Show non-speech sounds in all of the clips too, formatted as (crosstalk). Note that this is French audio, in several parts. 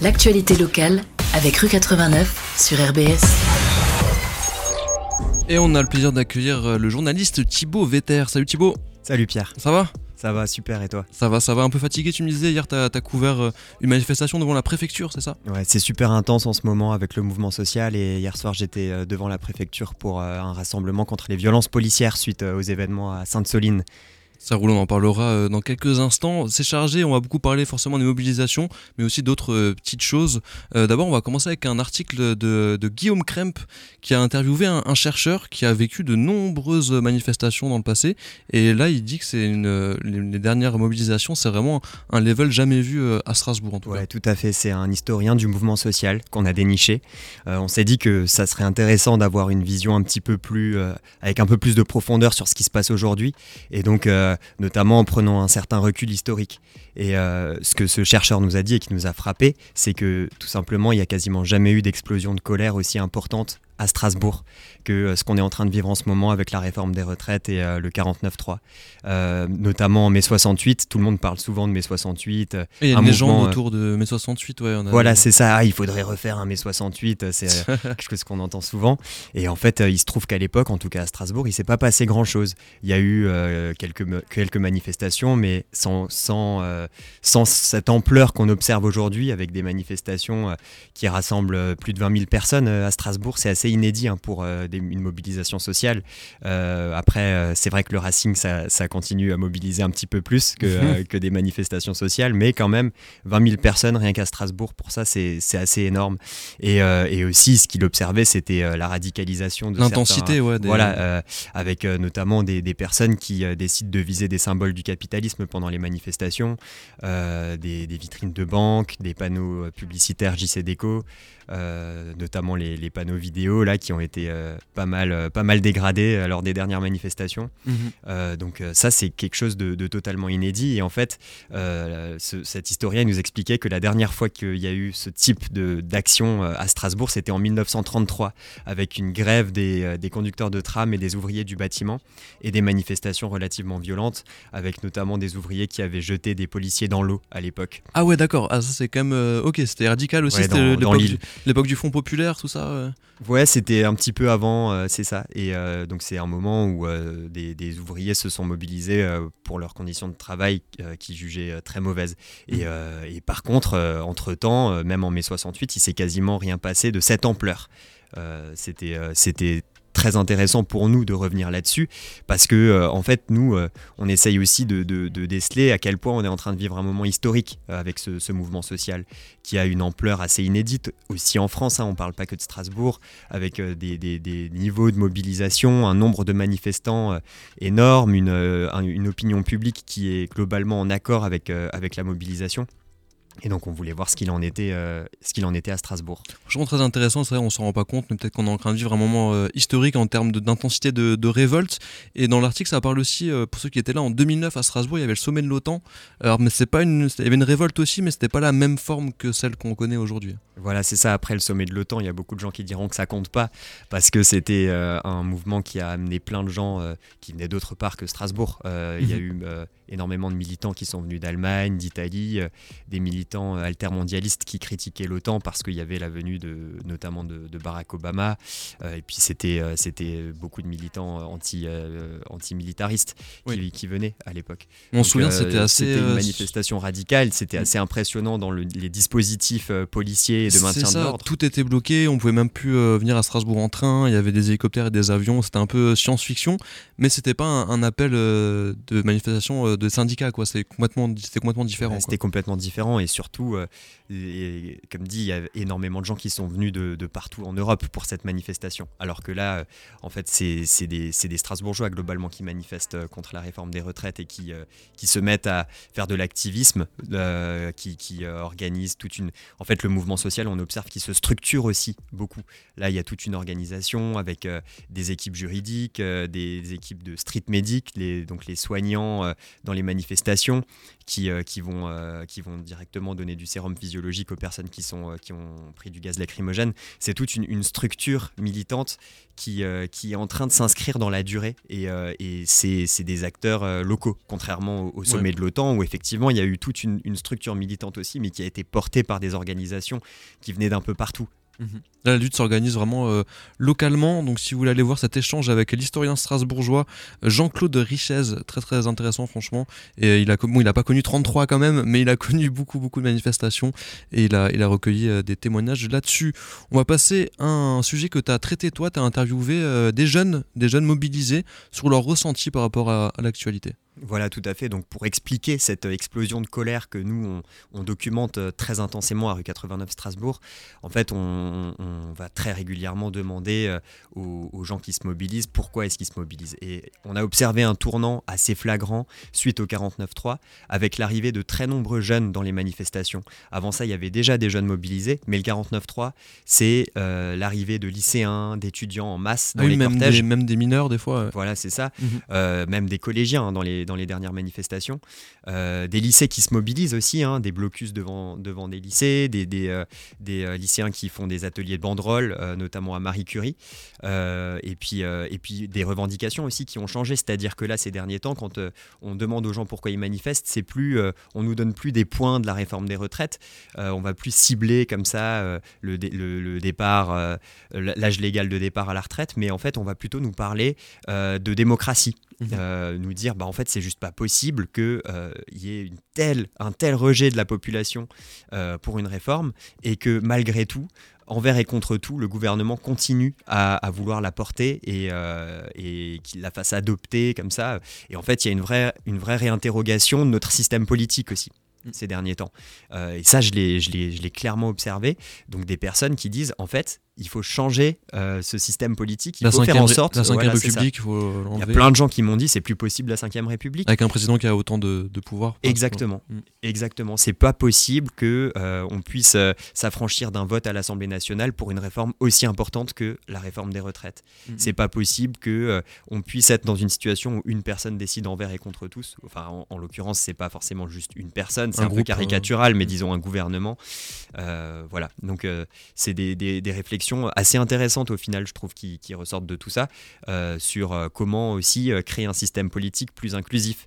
L'actualité locale avec rue 89 sur RBS. Et on a le plaisir d'accueillir euh, le journaliste Thibaut Vetter. Salut Thibaut. Salut Pierre. Ça va? Ça va super et toi? Ça va, ça va. Un peu fatigué, tu me disais hier, t'as as couvert euh, une manifestation devant la préfecture, c'est ça? Ouais, c'est super intense en ce moment avec le mouvement social et hier soir j'étais euh, devant la préfecture pour un rassemblement contre les violences policières suite aux événements à Sainte-Soline. Ça roule, on en parlera euh, dans quelques instants. C'est chargé, on va beaucoup parler forcément des mobilisations, mais aussi d'autres euh, petites choses. Euh, d'abord, on va commencer avec un article de, Guillaume Kremp qui a interviewé un, chercheur qui a vécu de nombreuses manifestations dans le passé. Et là, il dit que c'est une, les, dernières mobilisations, c'est vraiment un level jamais vu à Strasbourg en tout ouais, tout à fait. C'est un historien du mouvement social qu'on a déniché. on s'est dit que ça serait intéressant d'avoir une vision un petit peu plus, avec un peu plus de profondeur sur ce qui se passe aujourd'hui. Et donc, notamment en prenant un certain recul historique. Et euh, ce que ce chercheur nous a dit et qui nous a frappé, c'est que tout simplement, il n'y a quasiment jamais eu d'explosion de colère aussi importante à Strasbourg que euh, ce qu'on est en train de vivre en ce moment avec la réforme des retraites et euh, le 49-3. Euh, notamment en mai 68, tout le monde parle souvent de mai 68. il y a une légende autour de mai 68, ouais. Voilà, c'est ça. Ah, il faudrait refaire un mai 68, c'est (laughs) quelque chose qu'on entend souvent. Et en fait, il se trouve qu'à l'époque, en tout cas à Strasbourg, il s'est pas passé grand-chose. Il y a eu quelques, quelques manifestations, mais sans, sans, sans cette ampleur qu'on observe aujourd'hui, avec des manifestations qui rassemblent plus de 20 000 personnes à Strasbourg, c'est assez inédit hein, pour euh, une mobilisation sociale. Euh, après, euh, c'est vrai que le Racing, ça, continue à mobiliser un petit peu plus que, (laughs) que des manifestations sociales, mais quand même, 20 000 personnes rien qu'à Strasbourg, pour ça, c'est assez énorme. Et, et, aussi, ce qu'il observait, c'était la radicalisation de l'intensité, ouais. Voilà, avec notamment des, des, personnes qui décident de viser des symboles du capitalisme pendant les manifestations, des, des, vitrines de banques, des panneaux publicitaires JC Déco. Euh, notamment les, panneaux vidéo là qui ont été euh, pas mal euh, pas mal dégradés lors des dernières manifestations. Mhm. donc ça c'est quelque chose de, totalement inédit et en fait cet historien nous expliquait que la dernière fois qu'il y a eu ce type d'action à Strasbourg c'était en 1933 avec une grève des, des, conducteurs de tram et des ouvriers du bâtiment et des manifestations relativement violentes avec notamment des ouvriers qui avaient jeté des policiers dans l'eau à l'époque. Ah ouais d'accord, ah, ça c'est quand même ok c'était radical aussi ouais, l'île. L'époque du Front populaire, tout ça Ouais, c'était un petit peu avant, euh, c'est ça. Et euh, donc c'est un moment où euh, des, ouvriers se sont mobilisés pour leurs conditions de travail qu'ils jugeaient très mauvaises. Et, et par contre, entre-temps, même en mai 68, il s'est quasiment rien passé de cette ampleur. c'était c'était très intéressant pour nous de revenir là-dessus parce que euh, en fait nous euh, on essaye aussi de, déceler à quel point on est en train de vivre un moment historique euh, avec ce, mouvement social qui a une ampleur assez inédite aussi en France hein, on parle pas que de Strasbourg avec des, niveaux de mobilisation un nombre de manifestants énorme une, une, opinion publique qui est globalement en accord avec, avec la mobilisation et donc on voulait voir ce qu'il en était, euh, ce qu'il en était à Strasbourg. Franchement très intéressant, c'est vrai, on s'en rend pas compte, mais peut-être qu'on est en train de vivre un moment euh, historique en termes d'intensité de, révolte. Et dans l'article, ça parle aussi, euh, pour ceux qui étaient là en 2009 à Strasbourg, il y avait le sommet de l'OTAN. Alors, mais c'est pas une, il y avait une révolte aussi, mais c'était pas la même forme que celle qu'on connaît aujourd'hui. Voilà, c'est ça. Après le sommet de l'OTAN, il y a beaucoup de gens qui diront que ça compte pas parce que c'était un mouvement qui a amené plein de gens qui venaient d'autre part que Strasbourg. Il y a mhm. eu énormément de militants qui sont venus d'Allemagne, d'Italie, des militants euh, altermondialistes qui critiquaient l'OTAN parce qu'il y avait la venue de, notamment de, Barack Obama. Euh, et puis c'était euh, c'était beaucoup de militants anti, anti-militaristes qui, venaient à l'époque. On se souvient, c'était assez. une manifestation radicale, c'était assez impressionnant dans les dispositifs policiers et de maintien de l'ordre. Tout était bloqué, on pouvait même plus venir à Strasbourg en train, il y avait des hélicoptères et des avions, c'était un peu science-fiction, mais c'était pas un, appel de manifestation de syndicats, quoi. C'était complètement, complètement différent. c'était complètement différent et surtout, euh, comme dit, il y a énormément de gens qui sont venus de, partout en Europe pour cette manifestation. Alors que là, euh, en fait, c'est des, Strasbourgeois globalement qui manifestent euh, contre la réforme des retraites et qui, qui se mettent à faire de l'activisme, qui, qui organisent toute une... En fait, le mouvement social, on observe qu'il se structure aussi beaucoup. Là, il y a toute une organisation avec des équipes juridiques, des, équipes de street medic, les, donc les soignants dans les manifestations qui, qui, vont, qui vont directement donner du sérum physiologique aux personnes qui, sont, qui ont pris du gaz lacrymogène. C'est toute une, structure militante qui, qui est en train de s'inscrire dans la durée et, et c'est des acteurs locaux, contrairement au, sommet de l'OTAN où effectivement il y a eu toute une, une structure militante aussi, mais qui a été portée par des organisations qui venaient d'un peu partout. Mhm. la lutte s'organise vraiment euh, localement. Donc, si vous voulez aller voir cet échange avec l'historien strasbourgeois euh, Jean-Claude Richez, très très intéressant, franchement. Et euh, il a, bon, il a pas connu 33 quand même, mais il a (laughs) connu beaucoup beaucoup de manifestations et il a, il a recueilli des témoignages là-dessus. On va passer à un sujet que tu as traité, toi. Tu as interviewé des jeunes, des jeunes mobilisés sur leur ressenti par rapport à l'actualité. Voilà, tout à fait. Donc, pour expliquer cette euh, explosion de colère que nous, on, documente euh, très intensément à rue 89 Strasbourg, en fait, on, va très régulièrement demander euh, aux, gens qui se mobilisent pourquoi est-ce qu'ils se mobilisent. Et on a observé un tournant assez flagrant suite au 49-3, avec l'arrivée de très nombreux jeunes dans les manifestations. Avant ça, il y avait déjà des jeunes mobilisés, mais le 49-3, c'est l'arrivée de lycéens, d'étudiants en masse dans ah les même cortèges. Des, même des mineurs, des fois. Voilà, c'est ça. Mhm. même des collégiens hein, dans les dans les dernières manifestations. Euh, des lycées qui se mobilisent aussi, hein, des blocus devant, devant des lycées, des, des, euh, euh, lycéens qui font des ateliers de banderoles, notamment à Marie Curie, et, puis, et puis des revendications aussi qui ont changé. C'est-à-dire que là, ces derniers temps, quand on demande aux gens pourquoi ils manifestent, c'est plus, on nous donne plus des points de la réforme des retraites, on va plus cibler comme ça le, le, départ, l'âge légal de départ à la retraite, mais en fait, on va plutôt nous parler de démocratie. Mmh. nous dire bah en fait c'est juste pas possible qu'il euh, y ait une telle, un tel rejet de la population euh, pour une réforme et que malgré tout envers et contre tout, le gouvernement continue à, vouloir la porter et, euh, et qu'il la fasse adopter comme ça. Et en fait, il y a une vraie, une vraie réinterrogation de notre système politique aussi. Mm. ces derniers temps. Euh, et ça, je l'ai clairement observé. Donc des personnes qui disent, en fait, il faut changer euh, ce système politique. Il faut faire en sorte. La 5 République, il faut Il y a plein de gens qui m'ont dit, c'est plus possible la 5 République. Avec un président qui a autant de, pouvoir. Exactement. Mm. Exactement. C'est pas possible que euh, on puisse s'affranchir d'un vote à l'Assemblée nationale pour une réforme aussi importante que la réforme des retraites. Mm. C'est pas possible que on puisse être dans une situation où une personne décide envers et contre tous. Enfin, en, en l'occurrence, c'est pas forcément juste une personne c'est un, peu caricatural, mais mm. disons un gouvernement. Euh, voilà, donc euh, c'est des, réflexions assez intéressantes au final, je trouve, qui, ressortent de tout ça, euh, sur comment aussi créer un système politique plus inclusif.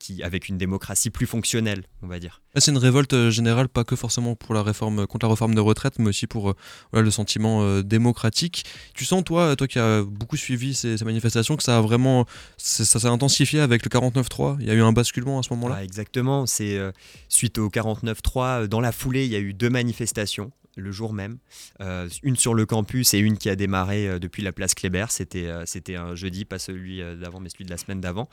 qui, avec une démocratie plus fonctionnelle, on va dire. C'est une révolte générale, pas que forcément pour la réforme, contre la réforme de retraite, mais aussi pour le sentiment démocratique. Tu sens, toi, toi qui as beaucoup suivi ces, manifestations, que ça a vraiment, ça s'est intensifié avec le 49-3. Il y a eu un basculement à ce moment-là? Ah, exactement. C'est suite au 49-3, dans la foulée, il y a eu deux manifestations le jour même. Euh, une sur le campus et une qui a démarré euh, depuis la place Kléber. C'était, euh, c'était un jeudi, pas celui d'avant, mais celui de la semaine d'avant.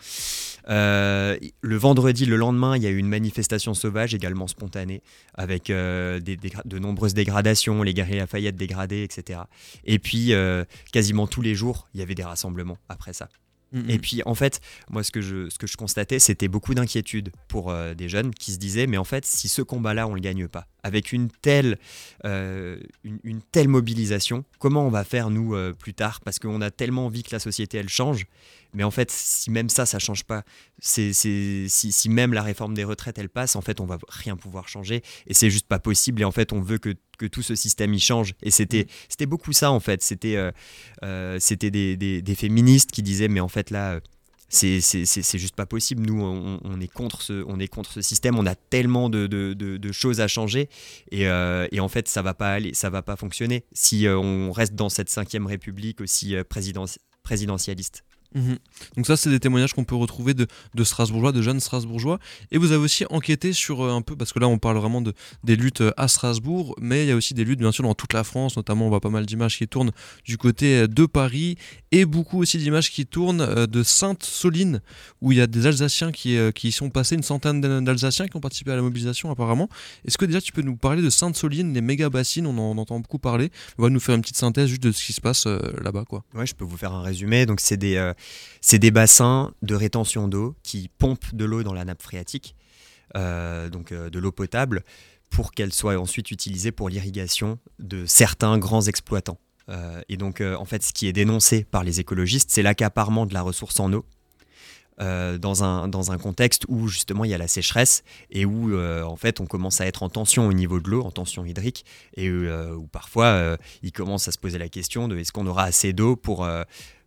le vendredi, le lendemain, il y a eu une manifestation sauvage, également spontanée, avec de nombreuses dégradations, les guerriers Lafayette dégradés, etc. Et puis, quasiment tous les jours, il y avait des rassemblements après ça. Et puis en fait, moi ce que je, ce que je constatais, c'était beaucoup d'inquiétude pour euh, des jeunes qui se disaient, mais en fait, si ce combat-là, on ne le gagne pas, avec une telle, euh, une, telle mobilisation, comment on va faire nous euh, plus tard? Parce qu'on a tellement envie que la société, elle change. Mais en fait, si même ça, ça change pas, si, si, même la réforme des retraites, elle passe, en fait, on va rien pouvoir changer. Et c'est juste pas possible. Et en fait, on veut que, que tout ce système y change. Et c'était, mm. c'était beaucoup ça, en fait. C'était, euh, euh, c'était des, des, féministes qui disaient, mais en fait, là. C'est, juste pas possible. Nous, on, est contre ce, on est contre ce système. On a tellement de, de, de, choses à changer, et, euh, et, en fait, ça va pas aller, ça va pas fonctionner si on reste dans cette cinquième République aussi présidentialiste. Mhm. Donc ça, c'est des témoignages qu'on peut retrouver de, Strasbourgeois, de jeunes Strasbourgeois. Et vous avez aussi enquêté sur euh, un peu, parce que là, on parle vraiment de, des luttes euh, à Strasbourg, mais il y a aussi des luttes, bien sûr, dans toute la France. Notamment, on voit pas mal d'images qui tournent du côté euh, de Paris, et beaucoup aussi d'images qui tournent de Sainte-Soline, où il y a des Alsaciens qui, qui sont passés, une centaine d'Alsaciens qui ont participé à la mobilisation, apparemment. Est-ce que déjà, tu peux nous parler de Sainte-Soline, les méga bassines, on en entend beaucoup parler. On va nous faire une petite synthèse juste de ce qui se passe là-bas, quoi. Ouais, je peux vous faire un résumé. Donc, c'est des c'est des bassins de rétention d'eau qui pompent de l'eau dans la nappe phréatique, euh, donc euh, de l'eau potable, pour qu'elle soit ensuite utilisée pour l'irrigation de certains grands exploitants. Euh, et donc, en fait, ce qui est dénoncé par les écologistes, c'est l'accaparement de la ressource en eau dans, un, dans un contexte où justement il y a la sécheresse et où en fait on commence à être en tension au niveau de l'eau, en tension hydrique, et où parfois il commence à se poser la question de est-ce qu'on aura assez d'eau pour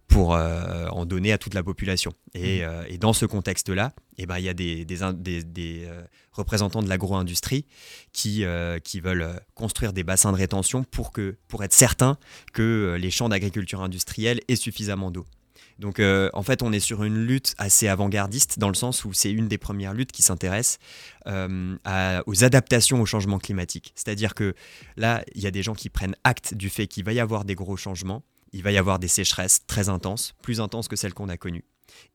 pour en donner à toute la population. Et, mmh. et dans ce contexte-là, eh ben, il y a des, des, des, représentants de l'agro-industrie qui, qui veulent construire des bassins de rétention pour, que, pour être certains que les champs d'agriculture industrielle aient suffisamment d'eau. Donc euh, en fait, on est sur une lutte assez avant-gardiste dans le sens où c'est une des premières luttes qui s'intéresse euh, aux adaptations au changement climatique. C'est-à-dire que là, il y a des gens qui prennent acte du fait qu'il va y avoir des gros changements, il va y avoir des sécheresses très intenses, plus intenses que celles qu'on a connues.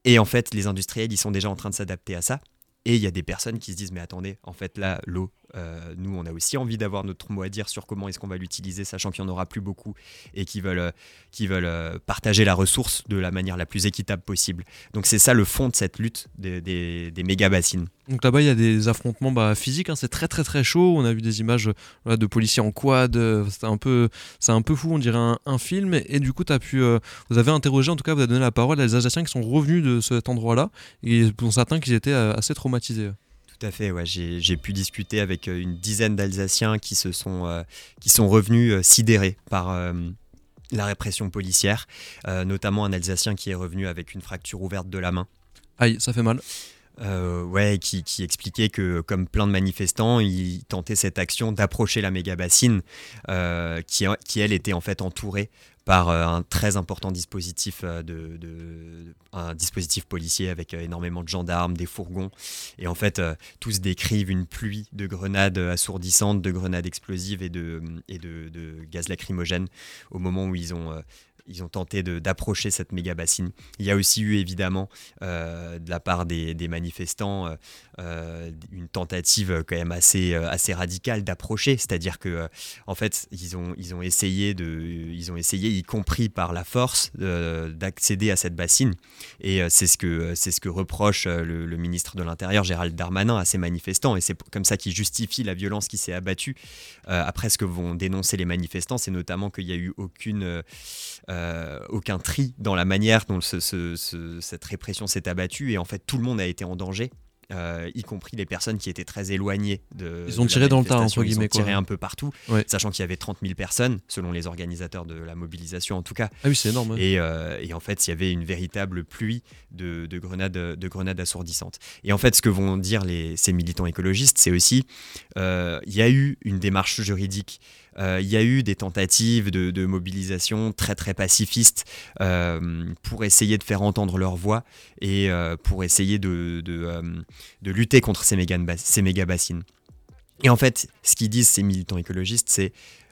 Et en fait, les industriels, ils sont déjà en train de s'adapter à ça. Et il y a des personnes qui se disent, mais attendez, en fait, là, l'eau, euh, nous, on a aussi envie d'avoir notre mot à dire sur comment est-ce qu'on va l'utiliser, sachant qu'il n'y en aura plus beaucoup et qui veulent, euh, veulent euh, partager la ressource de la manière la plus équitable possible. Donc c'est ça le fond de cette lutte des, des, méga bassines. Donc là-bas, il y a des affrontements bah, physiques, hein. c'est très très très chaud. On a vu des images de policiers en quad, c'est un, peu, un peu fou, on dirait un, film. Et, du coup, as pu, vous avez interrogé, en tout cas, vous avez donné la parole à des Alsaciens qui sont revenus de cet endroit-là et dont certains qui étaient assez traumatisés. Tout à fait, j'ai pu discuter avec euh, une dizaine d'Alsaciens qui, se sont, euh, qui sont revenus euh, sidérés par la répression policière, notamment un Alsacien qui est revenu avec une fracture ouverte de la main. Aïe, ça fait mal. Ouais, qui, expliquait que, comme plein de manifestants, il tentait cette action d'approcher la méga bassine, qui, qui, elle était en fait entourée par euh, un très important dispositif euh, de, un dispositif policier avec euh, énormément de gendarmes, des fourgons. Et en fait, tous décrivent une pluie de grenades assourdissantes, de grenades explosives et de, et de, de gaz lacrymogène au moment où ils ont ils ont tenté d'approcher cette méga bassine. Il y a aussi eu évidemment euh, de la part des, manifestants euh, euh, une tentative quand même assez, assez radicale d'approcher, c'est-à-dire que en fait ils ont, ils ont essayé de, ils ont essayé y compris par la force d'accéder à cette bassine et c'est ce que c'est ce que reproche le, ministre de l'Intérieur Gérald Darmanin à ces manifestants et c'est comme ça qu'il justifie la violence qui s'est abattue. après ce que vont dénoncer les manifestants, c'est notamment qu'il n'y a eu aucune aucun tri dans la manière dont cette répression s'est abattue et en fait tout le monde a été en danger. Euh, y compris les personnes qui étaient très éloignées de. Ils ont tiré dans le tas, entre guillemets. Ils ont tiré un peu partout, sachant qu'il y avait 30 000 personnes, selon les organisateurs de la mobilisation en tout cas. Ah oui, c'est énorme. Euh, et, en fait, il y avait une véritable pluie de, grenades, de grenades assourdissantes. Et en fait, ce que vont dire les, ces militants écologistes, c'est aussi il y a eu une démarche juridique euh, il y a eu des tentatives de, mobilisation très très pacifistes euh, pour essayer de faire entendre leur voix et euh, pour essayer de, de, lutter contre ces méga, ces méga bassines. Et en fait, ce qu'ils disent ces militants écologistes, c'est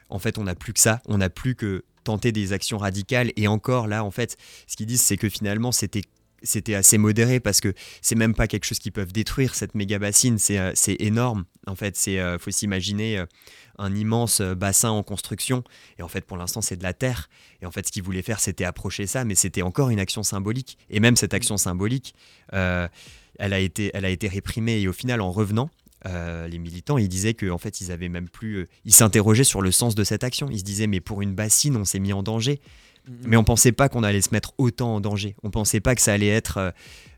en fait on n'a plus que ça, on n'a plus que tenter des actions radicales. Et encore là en fait ce qu'ils disent c'est que finalement c'était c'était assez modéré parce que c'est même pas quelque chose qu'ils peuvent détruire cette méga bassine. C'est énorme. En fait c'est faut s'imaginer un immense euh, bassin en construction. Et en fait, pour l'instant, c'est de la terre. Et en fait, ce qu'ils voulaient faire, c'était approcher ça, mais c'était encore une action symbolique. Et même cette action symbolique, euh, elle, a été, elle a été réprimée. Et au final, en revenant, euh, les militants, ils disaient qu'en fait, ils avaient même plus. ils s'interrogeaient sur le sens de cette action. Ils se disaient, mais pour une bassine, on s'est mis en danger. Mais on pensait pas qu'on allait se mettre autant en danger. On pensait pas que ça allait être, euh,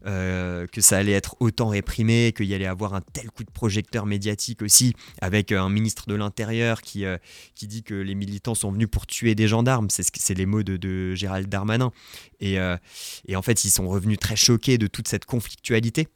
euh, que ça allait être autant réprimé, qu'il y allait avoir un tel coup de projecteur médiatique aussi, avec euh, un ministre de l'Intérieur qui, qui dit que les militants sont venus pour tuer des gendarmes. C'est les mots de, Gérald Darmanin. Et, et, en fait, ils sont revenus très choqués de toute cette conflictualité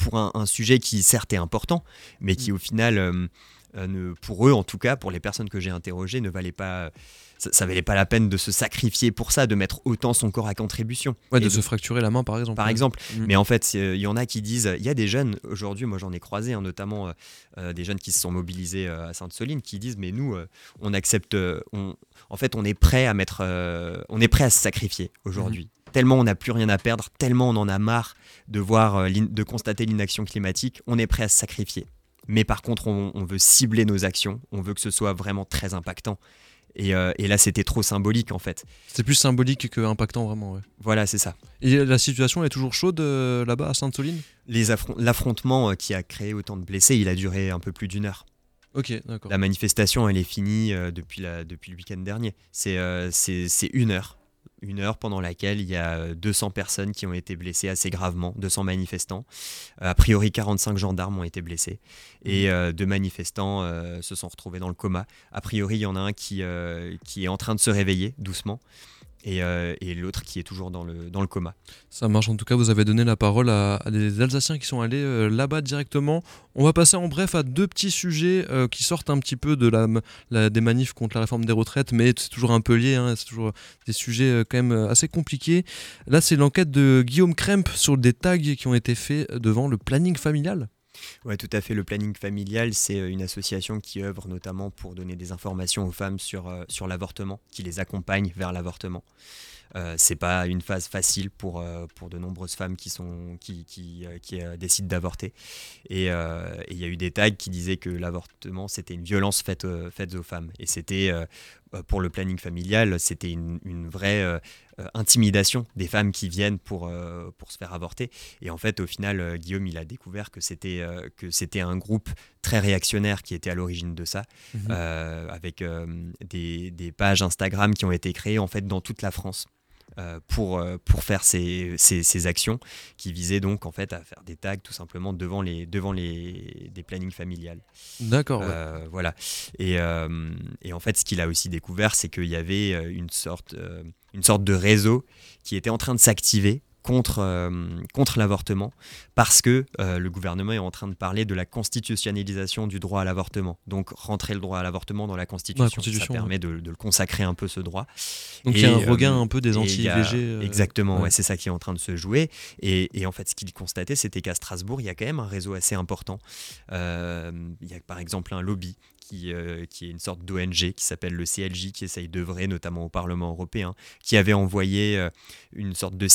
pour un, un, sujet qui certes est important, mais qui mm. au final, ne, pour eux en tout cas, pour les personnes que j'ai interrogées, ne valait pas ça, ça, valait pas la peine de se sacrifier pour ça, de mettre autant son corps à contribution. Ouais, de, se fracturer la main par exemple. Par exemple. Mm. Mais en fait, il y en a qui disent, il y a des jeunes aujourd'hui, moi j'en ai croisé, hein, notamment euh, euh, des jeunes qui se sont mobilisés euh, à Sainte-Soline, qui disent, mais nous, on accepte, on, en fait, on est prêt à mettre, on est prêt à se sacrifier aujourd'hui. Mm. Tellement on n'a plus rien à perdre, tellement on en a marre de voir, de constater l'inaction climatique, on est prêt à se sacrifier. Mais par contre, on, on veut cibler nos actions, on veut que ce soit vraiment très impactant. Euh, et, là, c'était trop symbolique en fait. C'est plus symbolique que impactant vraiment. Voilà, c'est ça. Et la situation est toujours chaude euh, là-bas à Sainte-Soline? L'affrontement euh, qui a créé autant de blessés, il a duré un peu plus d'une heure. Ok, d'accord. La manifestation, elle est finie depuis, la, depuis le week-end dernier. C'est une heure une heure pendant laquelle il y a 200 personnes qui ont été blessées assez gravement, 200 manifestants. A priori, 45 gendarmes ont été blessés et mmh. deux manifestants se sont retrouvés dans le coma. A priori, il y en a un qui, qui est en train de se réveiller doucement. Euh, et, l'autre qui est toujours dans le, dans le coma. Ça marche, en tout cas, vous avez donné la parole à, des Alsaciens qui sont allés euh, là-bas directement. On va passer en bref à deux petits sujets euh, qui sortent un petit peu de la, des manifs contre la réforme des retraites, mais c'est toujours un peu lié, hein, c'est toujours des sujets quand même assez compliqués. Là, c'est l'enquête de Guillaume Kremp sur des tags qui ont été faits devant le planning familial. Oui, tout à fait. Le planning familial, c'est euh, une association qui œuvre notamment pour donner des informations aux femmes sur, euh, sur l'avortement, qui les accompagne vers l'avortement. Euh, c'est pas une phase facile pour, euh, pour de nombreuses femmes qui, sont, qui, qui, qui décident d'avorter. Et il y a eu des tags qui disaient que l'avortement, c'était une violence faite, faite aux femmes. Et c'était euh, pour le planning familial, c'était une, vraie euh, euh, intimidation des femmes qui viennent pour, pour se faire avorter. Et en fait, au final, Guillaume, il a découvert que c'était que c'était un groupe très réactionnaire qui était à l'origine de ça, mhm. avec des, des, pages Instagram qui ont été créées en fait dans toute la France. Euh, pour, euh, pour faire ces, ces, actions qui visaient donc en fait à faire des tags tout simplement devant les, devant les des plannings familiales. D'accord. Euh, voilà. Et, et, en fait, ce qu'il a aussi découvert, c'est qu'il y avait une sorte, une sorte de réseau qui était en train de s'activer contre, euh, contre l'avortement parce que euh, le gouvernement est en train de parler de la constitutionnalisation du droit à l'avortement. Donc rentrer le droit à l'avortement dans la Constitution, ça permet de, le consacrer un peu ce droit. Donc il y a un regain euh, un peu des anti-IVG. exactement, ouais. c'est ça qui est en train de se jouer. Et, et en fait, ce qu'il constatait, c'était qu'à Strasbourg, il y a quand même un réseau assez important. il y a par exemple un lobby qui, euh, qui est une sorte d'ONG qui s'appelle le CLJ, qui essaye d'œuvrer notamment au Parlement européen, qui avait envoyé euh, une sorte de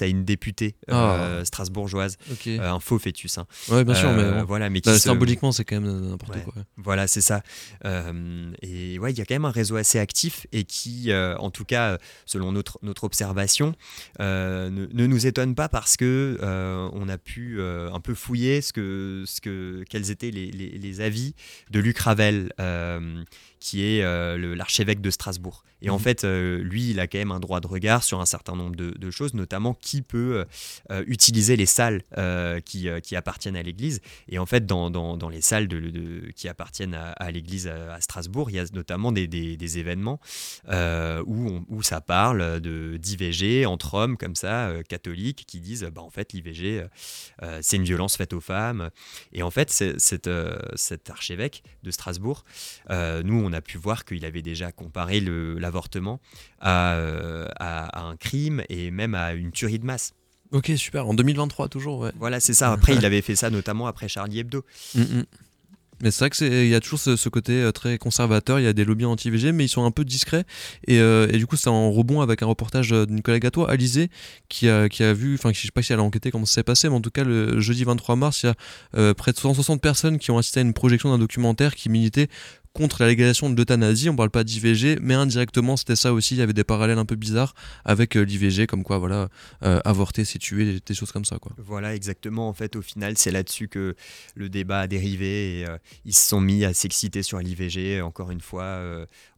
à une députée euh, ah. strasbourgeoise, un faux fœtus. Hein. Oui, bien sûr, mais, voilà, mais bah, symboliquement, c'est quand même n'importe quoi. Voilà, c'est ça. et ouais, il y a quand même un réseau assez actif et qui, en tout cas, selon notre, notre observation, ne, ne, nous étonne pas parce que on a pu un peu fouiller ce que, ce que, quels étaient les, les, les avis de l'Ukraine Ravel, euh, qui est euh, l'archevêque de Strasbourg. Et en mhm. fait, euh, lui, il a quand même un droit de regard sur un certain nombre de, choses, notamment qui peut utiliser les salles qui, qui, appartiennent à l'Église. Et en fait, dans, dans, les salles de, qui appartiennent à, l'Église à, Strasbourg, il y a notamment des, des, événements où, où ça parle d'IVG entre hommes, comme ça, catholiques, qui disent, bah, en fait, l'IVG, c'est une violence faite aux femmes. Et en fait, cet archevêque de Strasbourg, euh, nous, on a pu voir qu'il avait déjà comparé l'avortement euh, à, un crime et même à une tuerie de masse. Ok, super. En 2023, toujours. Ouais. Voilà, c'est ça. Après, (laughs) il avait fait ça notamment après Charlie Hebdo. Mm, mm. Mais c'est vrai qu'il y a toujours ce, côté euh, très conservateur, il y a des lobbies anti-VG, mais ils sont un peu discrets. Et, euh, et du coup, c'est en rebond avec un reportage d'une collègue à toi, Alizé, qui a, qui a vu, enfin, je sais pas si elle a enquêté comment ça s'est passé, mais en tout cas, le jeudi 23 mars, il y a près de 160 personnes qui ont assisté à une projection d'un documentaire qui militait contre la légalisation de l'euthanasie, on parle pas d'IVG, mais indirectement c'était ça aussi, il y avait des parallèles un peu bizarres avec euh, l'IVG, comme quoi voilà, euh, avorter c'est tuer, des, choses comme ça. Quoi. Voilà, exactement, en fait au final c'est là-dessus que le débat a dérivé et euh, ils se sont mis à s'exciter sur l'IVG, encore une fois,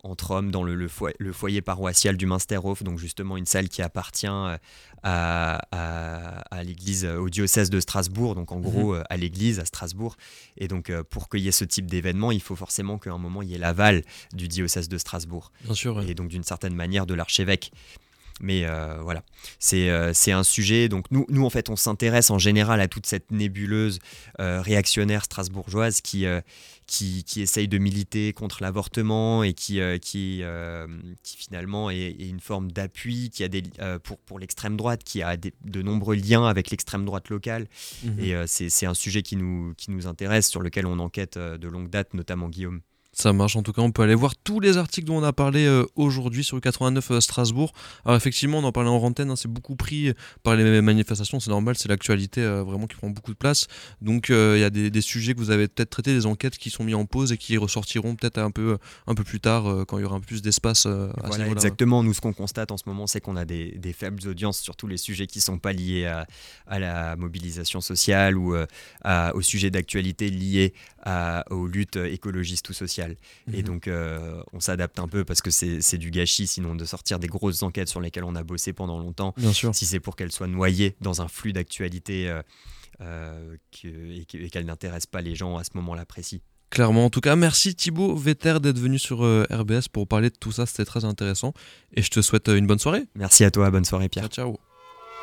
entre hommes dans le, le, foyer, paroissial du Münsterhof, donc justement une salle qui appartient à, à, l'église, au diocèse de Strasbourg, donc en mhm. gros à l'église à Strasbourg. Et donc pour qu'il y ait ce type d'événement, il faut forcément qu'un moment il y ait l'aval du diocèse de Strasbourg. Bien sûr. Et donc d'une certaine manière de l'archevêque. Mais euh, voilà, euh, c'est un sujet. Donc nous, nous, en fait, on s'intéresse en général à toute cette nébuleuse euh, réactionnaire strasbourgeoise qui, qui, qui, essaye de militer contre l'avortement et qui, qui, qui finalement est, une forme d'appui qui a des, pour, pour l'extrême droite, qui a de nombreux liens avec l'extrême droite locale. Mhm. Et c'est un sujet qui nous, qui nous intéresse, sur lequel on enquête de longue date, notamment Guillaume. Ça marche en tout cas, on peut aller voir tous les articles dont on a parlé euh, aujourd'hui sur le 89 euh, Strasbourg. Alors effectivement, on en parlait en antenne, hein, c'est beaucoup pris par les manifestations, c'est normal, c'est l'actualité euh, vraiment qui prend beaucoup de place. Donc il y a des, sujets que vous avez peut-être traités, des enquêtes qui sont mis en pause et qui ressortiront peut-être un peu, un peu plus tard quand il y aura un peu plus d'espace. voilà, exactement. Nous, ce qu'on constate en ce moment, c'est qu'on a des, faibles audiences sur tous les sujets qui ne sont pas liés à, la mobilisation sociale ou au sujet d'actualité liés aux luttes écologistes ou sociales. Et Mhm. donc, euh, on s'adapte un peu parce que c'est du gâchis, sinon, de sortir des grosses enquêtes sur lesquelles on a bossé pendant longtemps. Bien sûr. Si c'est pour qu'elles soient noyées dans un flux d'actualité euh, euh, et que- et qu'elles n'intéressent pas les gens à ce moment-là précis. Clairement, en tout cas, merci Thibaut Vetter d'être venu sur RBS pour parler de tout ça, c'était très intéressant. Et je te souhaite une bonne soirée. Merci à toi, bonne soirée Pierre. Ciao, ciao.